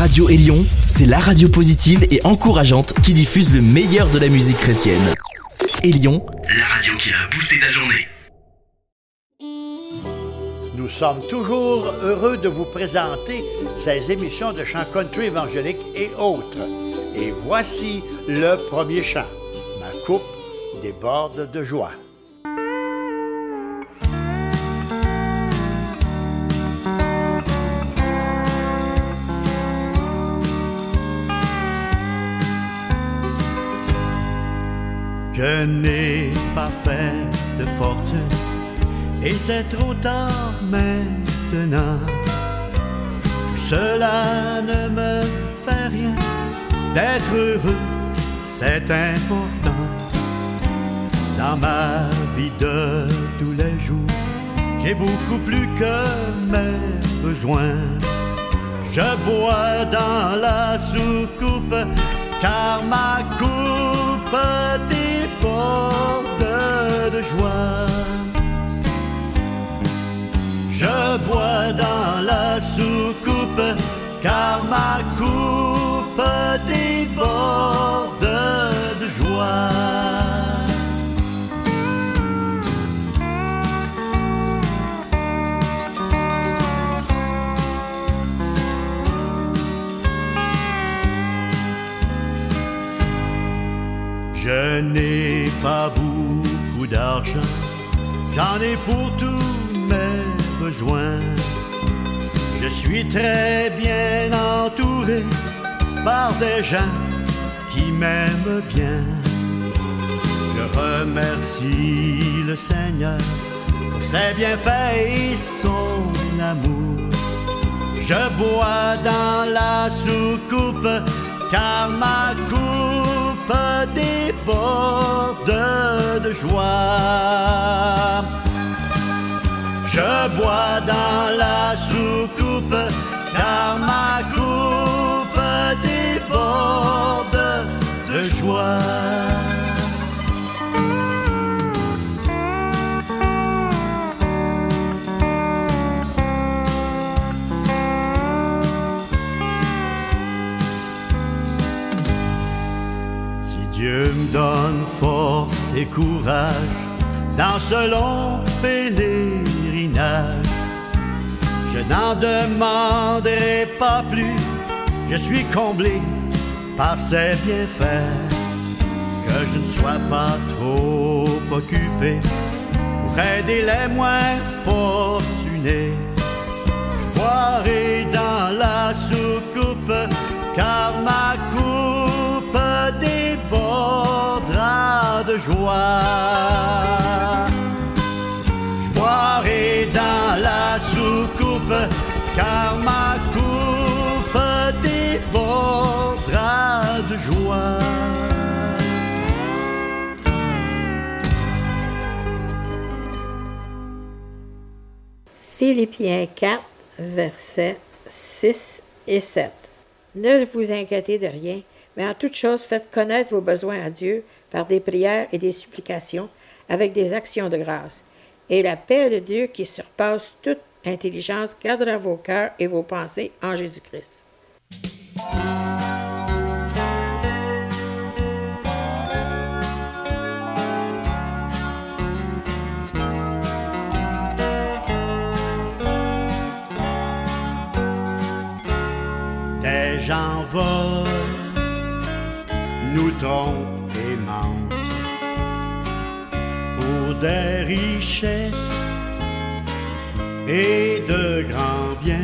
Radio Élion, c'est la radio positive et encourageante qui diffuse le meilleur de la musique chrétienne. Élion, la radio qui a boosté ta journée. Nous sommes toujours heureux de vous présenter ces émissions de chants country évangélique et autres. Et voici le premier chant. Ma coupe déborde de joie. Je n'ai pas fait de fortune et c'est trop tard maintenant. Cela ne me fait rien d'être heureux, c'est important. Dans ma vie de tous les jours, j'ai beaucoup plus que mes besoins. Je bois dans la soucoupe car ma coupe de joie. Je bois dans la soucoupe car ma coupe déborde de joie. Je n'ai pas beaucoup d'argent, j'en ai pour tous mes besoins. Je suis très bien entouré par des gens qui m'aiment bien. Je remercie le Seigneur pour ses bienfaits et son amour. Je bois dans la soucoupe car ma coupe déborde de joie. Je bois dans la soucoupe car ma coupe déborde de joie. Donne force et courage dans ce long pèlerinage, je n'en demanderai pas plus, je suis comblé par ses bienfaits. Que je ne sois pas trop occupé pour aider les moins fortunés. Je boirai dans la soucoupe car ma coupe débordera de joie. Je boirai dans la soucoupe car ma coupe débordera de joie. Philippiens 4, versets 6 et 7. Ne vous inquiétez de rien, mais en toute chose faites connaître vos besoins à Dieu par des prières et des supplications avec des actions de grâce. Et la paix de Dieu qui surpasse toute intelligence gardera vos cœurs et vos pensées en Jésus-Christ. Et mentent pour des richesses et de grands biens.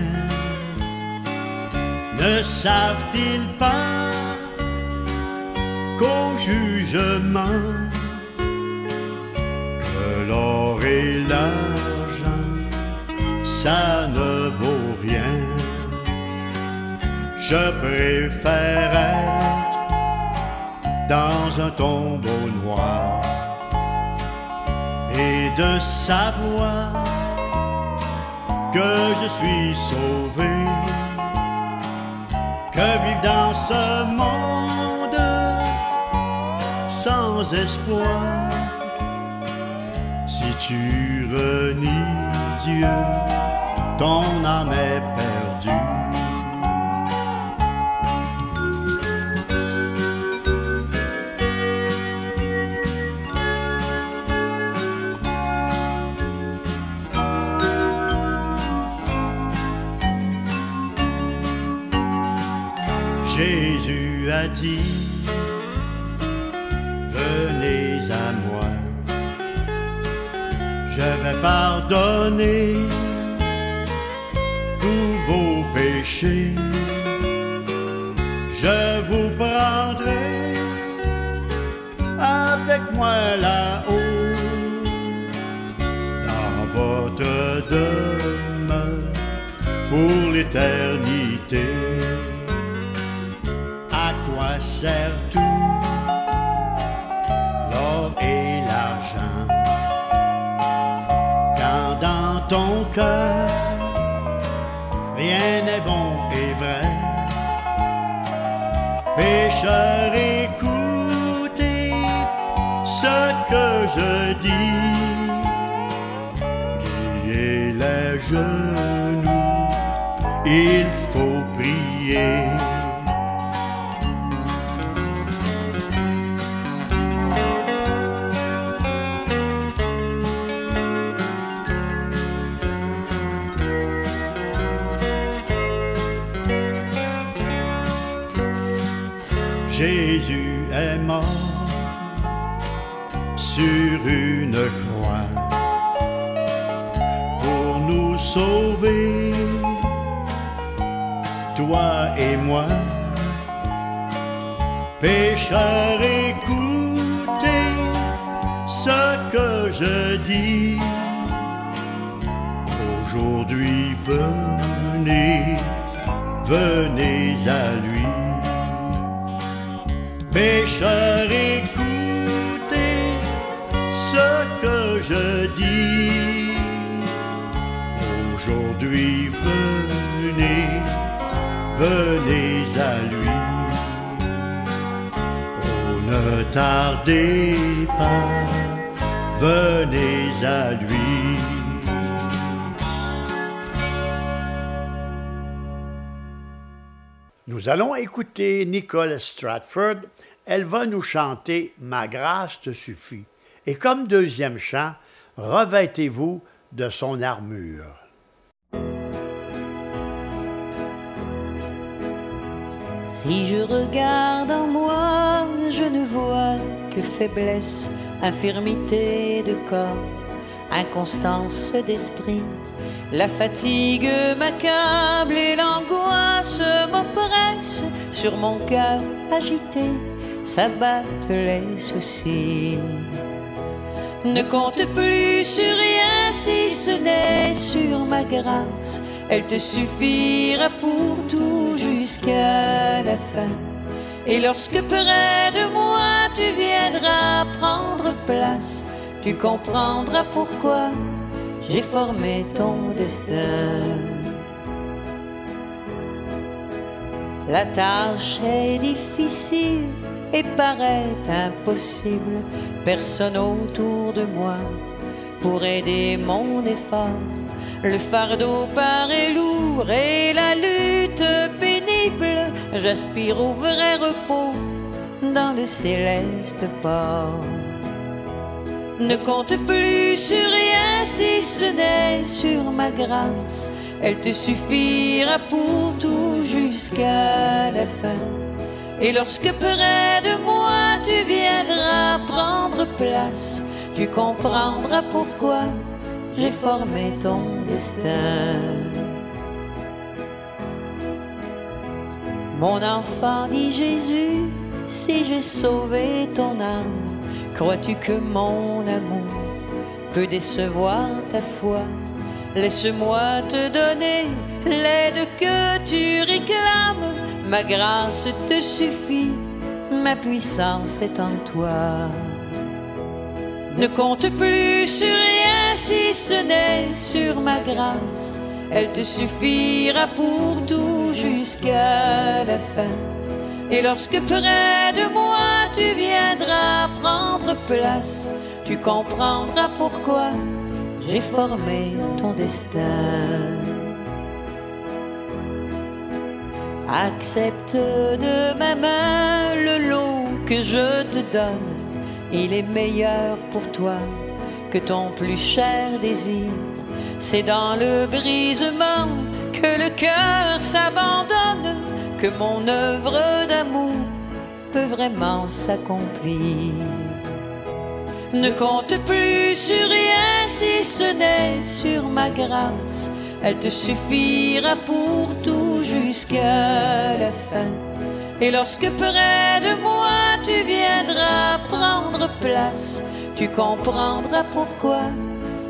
Ne savent-ils pas qu'au jugement que l'or et l'argent, ça ne vaut rien? Je préfère dans un tombeau noir et de savoir que je suis sauvé, que vivre dans ce monde sans espoir. Si tu renies Dieu, ton âme est Jésus a dit, venez à moi, je vais pardonner tous vos péchés, je vous prendrai avec moi là-haut dans votre demeure pour l'éternité sert tout, l'or et l'argent. Quand dans ton cœur, rien n'est bon et vrai, pécheur, écoutez ce que je dis. Pliez les genoux, il faut prier. Une croix pour nous sauver, toi et moi. Pécheur, écoutez ce que je dis. Aujourd'hui, venez, venez à lui. Pécheur, écoutez Venez, venez à lui. Oh, ne tardez pas, venez à lui. Nous allons écouter Nicole Stratford elle va nous chanter Ma grâce te suffit. Et comme deuxième chant, Revêtez-vous de son armure. Si je regarde en moi, je ne vois que faiblesse, infirmité de corps, inconstance d'esprit. La fatigue m'accable et l'angoisse m'oppresse sur mon cœur agité s'abattent les soucis. Ne compte plus sur rien si ce n'est sur ma grâce. Elle te suffira pour tout jusqu'à la fin. Et lorsque près de moi tu viendras prendre place, tu comprendras pourquoi j'ai formé ton destin. La tâche est difficile et paraît impossible. Personne autour de moi pour aider mon effort. Le fardeau paraît lourd et la lutte pénible. J'aspire au vrai repos dans le céleste port. Ne compte plus sur rien si ce n'est sur ma grâce. Elle te suffira pour tout jusqu'à la fin. Et lorsque près de moi tu viendras prendre place, tu comprendras pourquoi j'ai formé ton destin. Mon enfant, dit Jésus, si j'ai sauvé ton âme, crois-tu que mon amour peut décevoir ta foi? Laisse-moi te donner l'aide que tu réclames Ma grâce te suffit, ma puissance est en toi. Ne compte plus sur rien si ce n'est sur ma grâce. Elle te suffira pour tout jusqu'à la fin. Et lorsque près de moi tu viendras prendre place, tu comprendras pourquoi j'ai formé ton destin. Accepte de ma main le lot que je te donne. Il est meilleur pour toi que ton plus cher désir. C'est dans le brisement que le cœur s'abandonne, que mon œuvre d'amour peut vraiment s'accomplir. Ne compte plus sur rien si ce n'est sur ma grâce. Elle te suffira pour tout jusqu'à la fin. Et lorsque près de moi tu viendras prendre place, tu comprendras pourquoi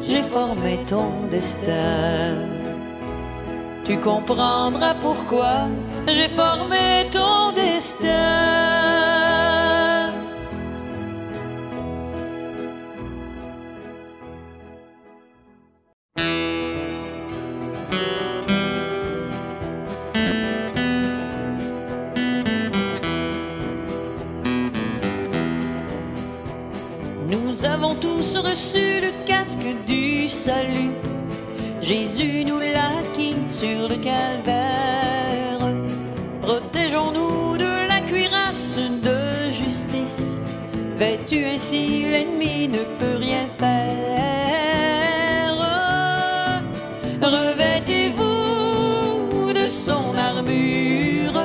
j'ai formé ton destin. Tu comprendras pourquoi j'ai formé ton destin. Reçu le casque du salut. Jésus nous l'a acquis sur le calvaire. Protégeons-nous de la cuirasse de justice. Vêtu ainsi, l'ennemi ne peut rien faire. Revêtez-vous de son armure.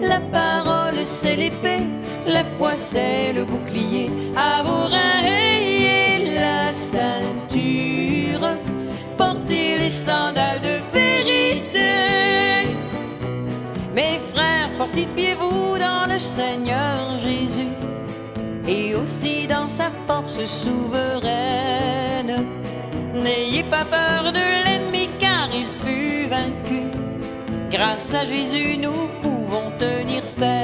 La parole, c'est l'épée. La foi, c'est le bouclier. À vos reins sa force souveraine. N'ayez pas peur de l'ennemi car il fut vaincu. Grâce à Jésus, nous pouvons tenir ferme.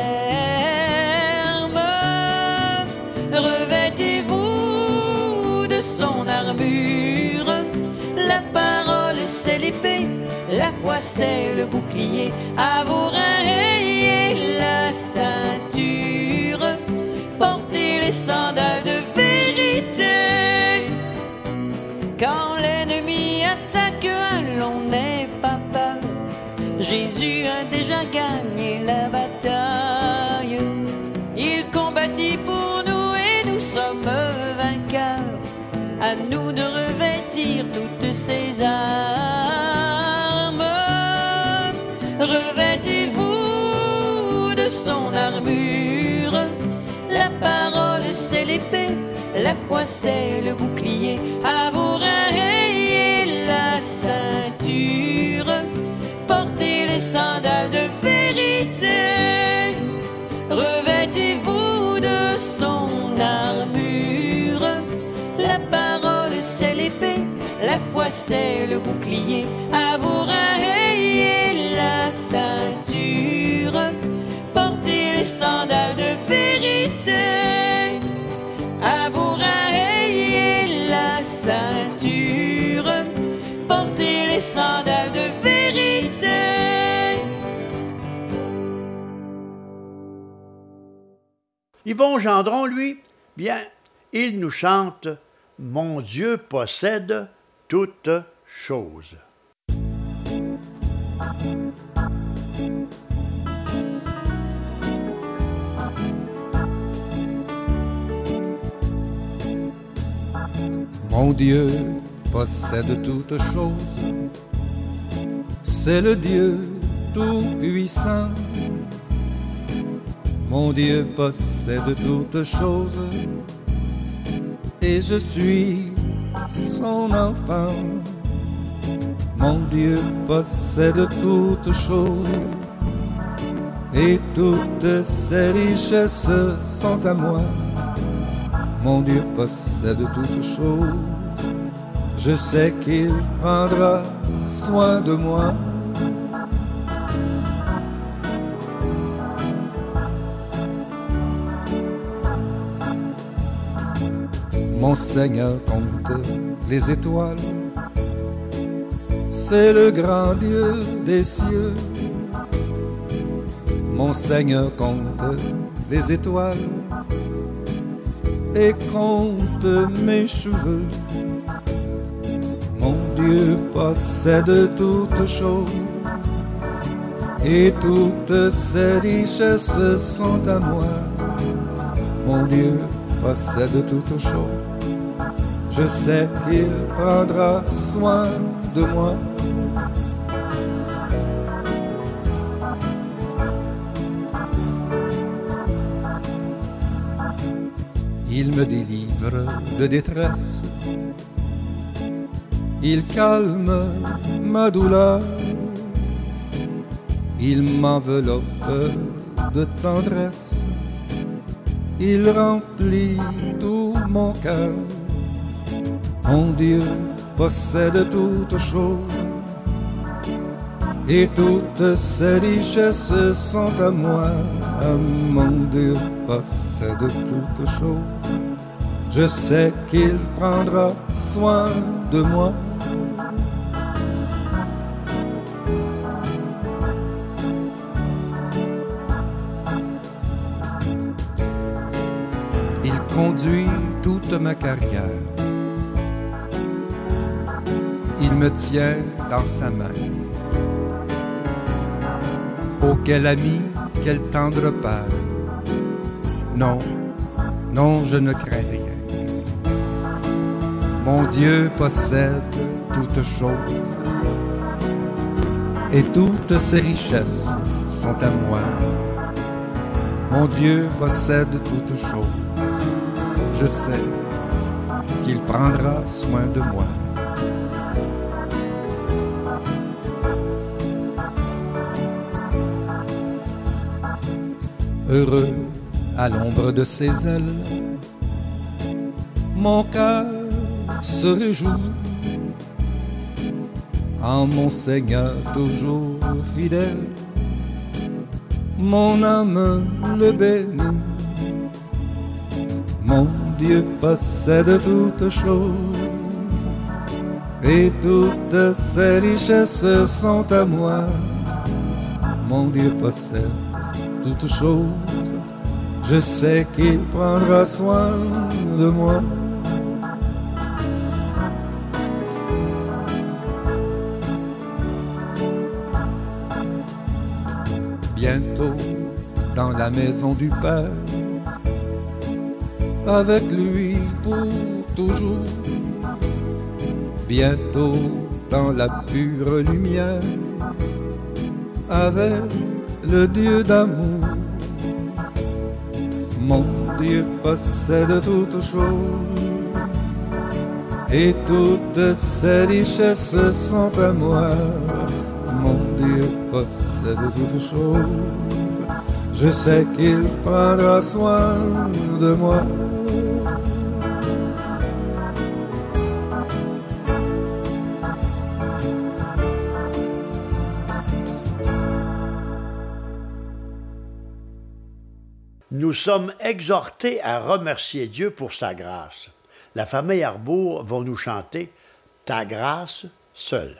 Revêtez-vous de son armure la parole c'est l'épée, la foi c'est le bouclier. À vos reins la ceinture, portez les sandales gagné la bataille. Il combattit pour nous et nous sommes vainqueurs. À nous de toutes ces armes. Revêtez-vous de son armure. La parole, c'est l'épée. La foi, c'est le bouclier. C'est le bouclier, à vos reins la ceinture, portez les sandales de vérité, à vos reins la ceinture, portez les sandales de vérité. Yvon Gendron, lui, bien, il nous chante Mon Dieu possède toutes choses. Mon Dieu possède toutes choses, c'est le Dieu tout-puissant. Mon Dieu possède toutes choses, et je suis son enfant. Mon Dieu possède toutes choses et toutes ses richesses sont à moi. Mon Dieu possède toutes choses, je sais qu'il prendra soin de moi. Mon Seigneur compte les étoiles. C'est le grand Dieu des cieux. Mon Seigneur compte les étoiles et compte mes cheveux. Mon Dieu possède toutes choses et toutes ses richesses sont à moi. Mon Dieu possède toutes choses je sais qu'il prendra soin de moi. Il me délivre de détresse. Il calme ma douleur. Il m'enveloppe de tendresse. Il remplit tout mon cœur. Mon Dieu possède toutes choses et toutes ses richesses sont à moi. Mon Dieu possède toutes choses. Je sais qu'il prendra soin de moi. Il conduit toute ma carrière. Il me tient dans sa main. Oh, quel ami, quel tendre père. Non, non, je ne crains rien. Mon Dieu possède toutes choses et toutes ses richesses sont à moi. Mon Dieu possède toutes choses. Je sais qu'il prendra soin de moi. Heureux à l'ombre de ses ailes, mon cœur se réjouit en mon Seigneur toujours fidèle. Mon âme le bénit. Mon Dieu possède toutes choses et toutes ses richesses sont à moi. Mon Dieu possède toutes choses. Je sais qu'il prendra soin de moi. Bientôt dans la maison du Père, avec lui pour toujours. Bientôt dans la pure lumière, avec le Dieu d'amour. Mon Dieu possède toutes choses et toutes ses richesses sont à moi. Mon Dieu possède toutes choses. Je sais qu'il prendra soin de moi. Nous sommes exhortés à remercier Dieu pour sa grâce. La famille Arbour va nous chanter Ta grâce seule.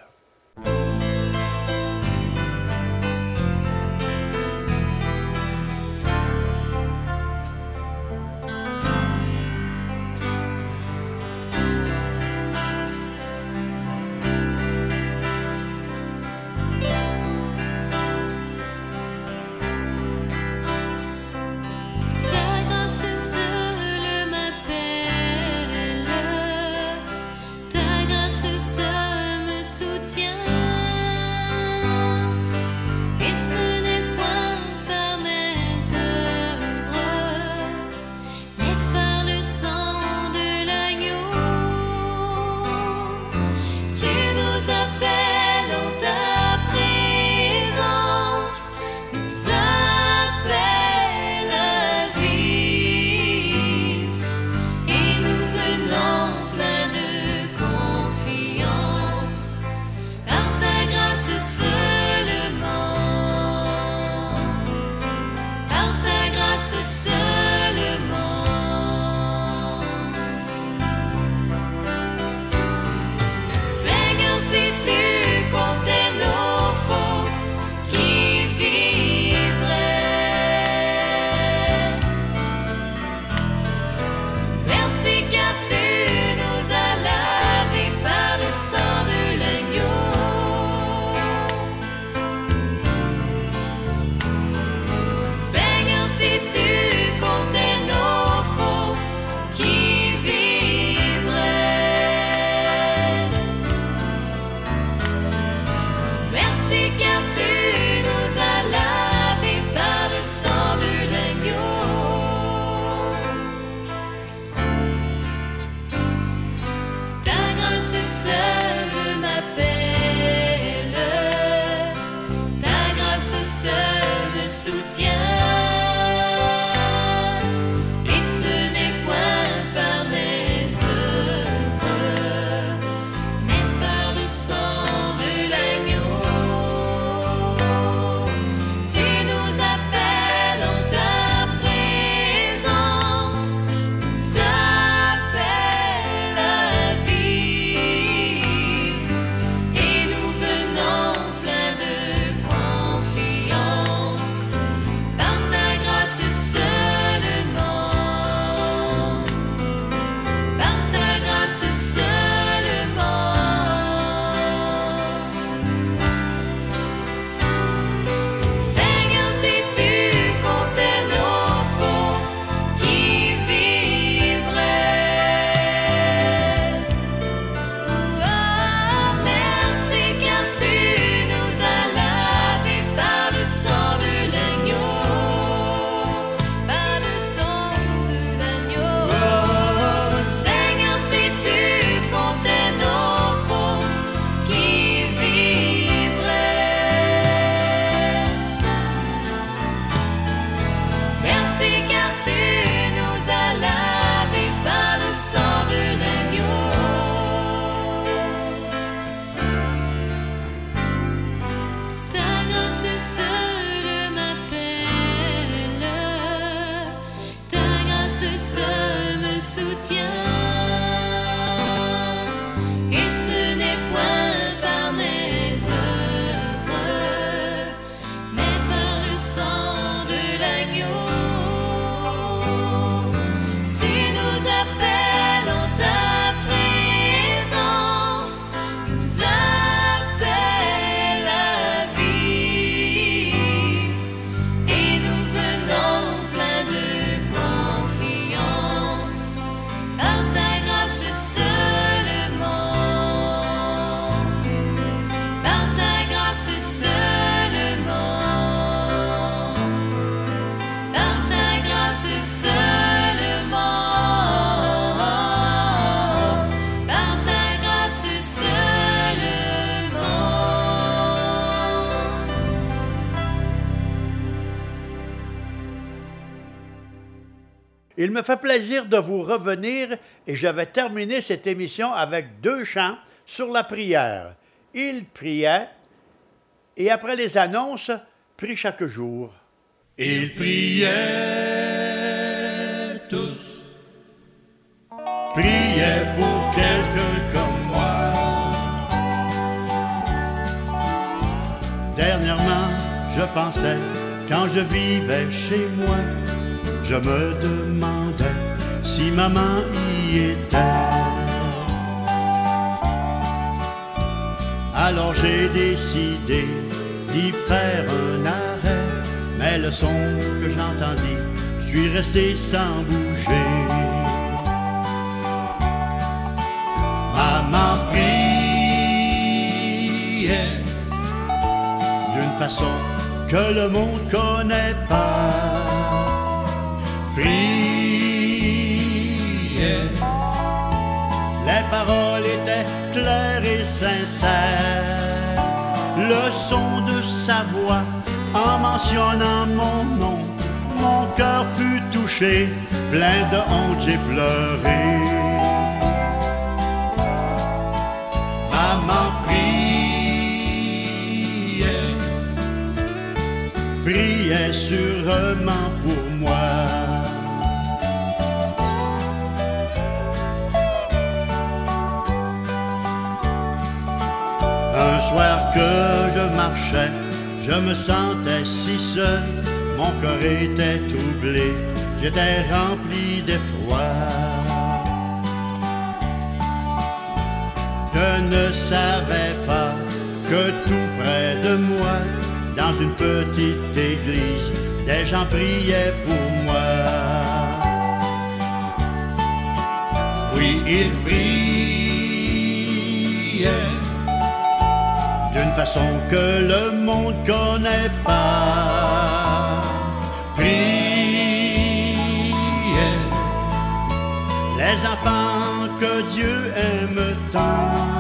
sister Il me fait plaisir de vous revenir et je vais terminer cette émission avec deux chants sur la prière. Il priait et après les annonces, prie chaque jour. Ils priaient tous, priaient pour quelqu'un comme moi. Dernièrement, je pensais, quand je vivais chez moi, je me demandais si maman y était. Alors j'ai décidé d'y faire un arrêt, mais le son que j'entendis, je suis resté sans bouger. Maman priait d'une façon que le monde connaît pas. Priait, les paroles étaient claires et sincères. Le son de sa voix en mentionnant mon nom, mon cœur fut touché, plein de honte j'ai pleuré. Maman priait, priait sûrement pour que je marchais, je me sentais si seul, mon cœur était troublé, j'étais rempli d'effroi. Je ne savais pas que tout près de moi, dans une petite église, des gens priaient pour moi. Oui, ils priaient d'une façon que le monde connaît pas. Priez les enfants que Dieu aime tant.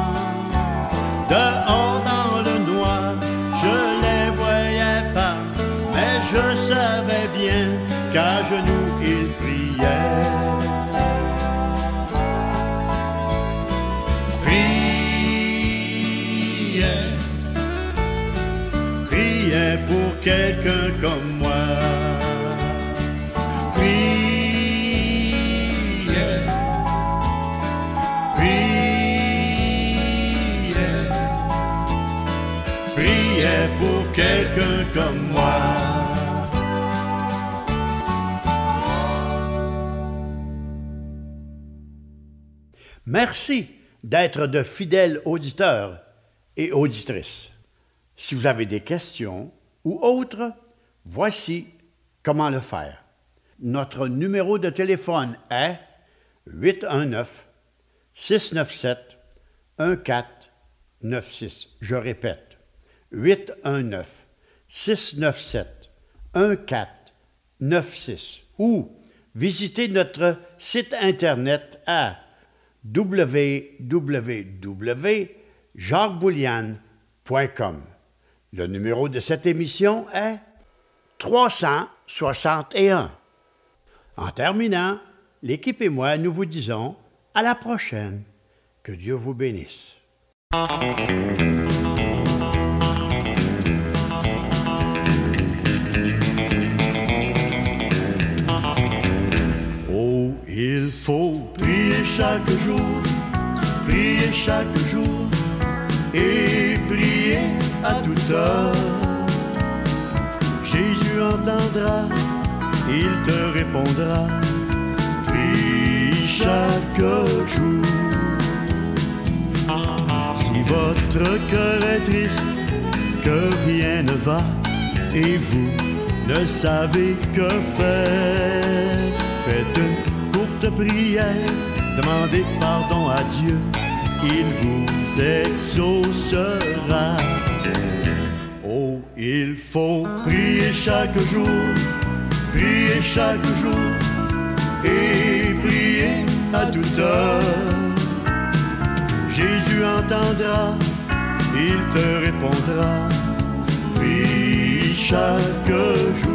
Merci d'être de fidèles auditeurs et auditrices. Si vous avez des questions ou autres, voici comment le faire. Notre numéro de téléphone est 819 697 1496. Je répète, 819 697 1496 ou visitez notre site internet à www.jacquesboulian.com. Le numéro de cette émission est 361. En terminant, l'équipe et moi, nous vous disons à la prochaine. Que Dieu vous bénisse. Chaque jour, prier chaque jour et prier à toute heure. Jésus entendra, il te répondra, prie chaque jour. Si votre cœur est triste, que rien ne va, et vous ne savez que faire, faites une courte prière, demandez pardon à Dieu, il vous exaucera. Oh, il faut prier chaque jour, prier chaque jour, et prier à toute heure. Jésus entendra, il te répondra, prie chaque jour.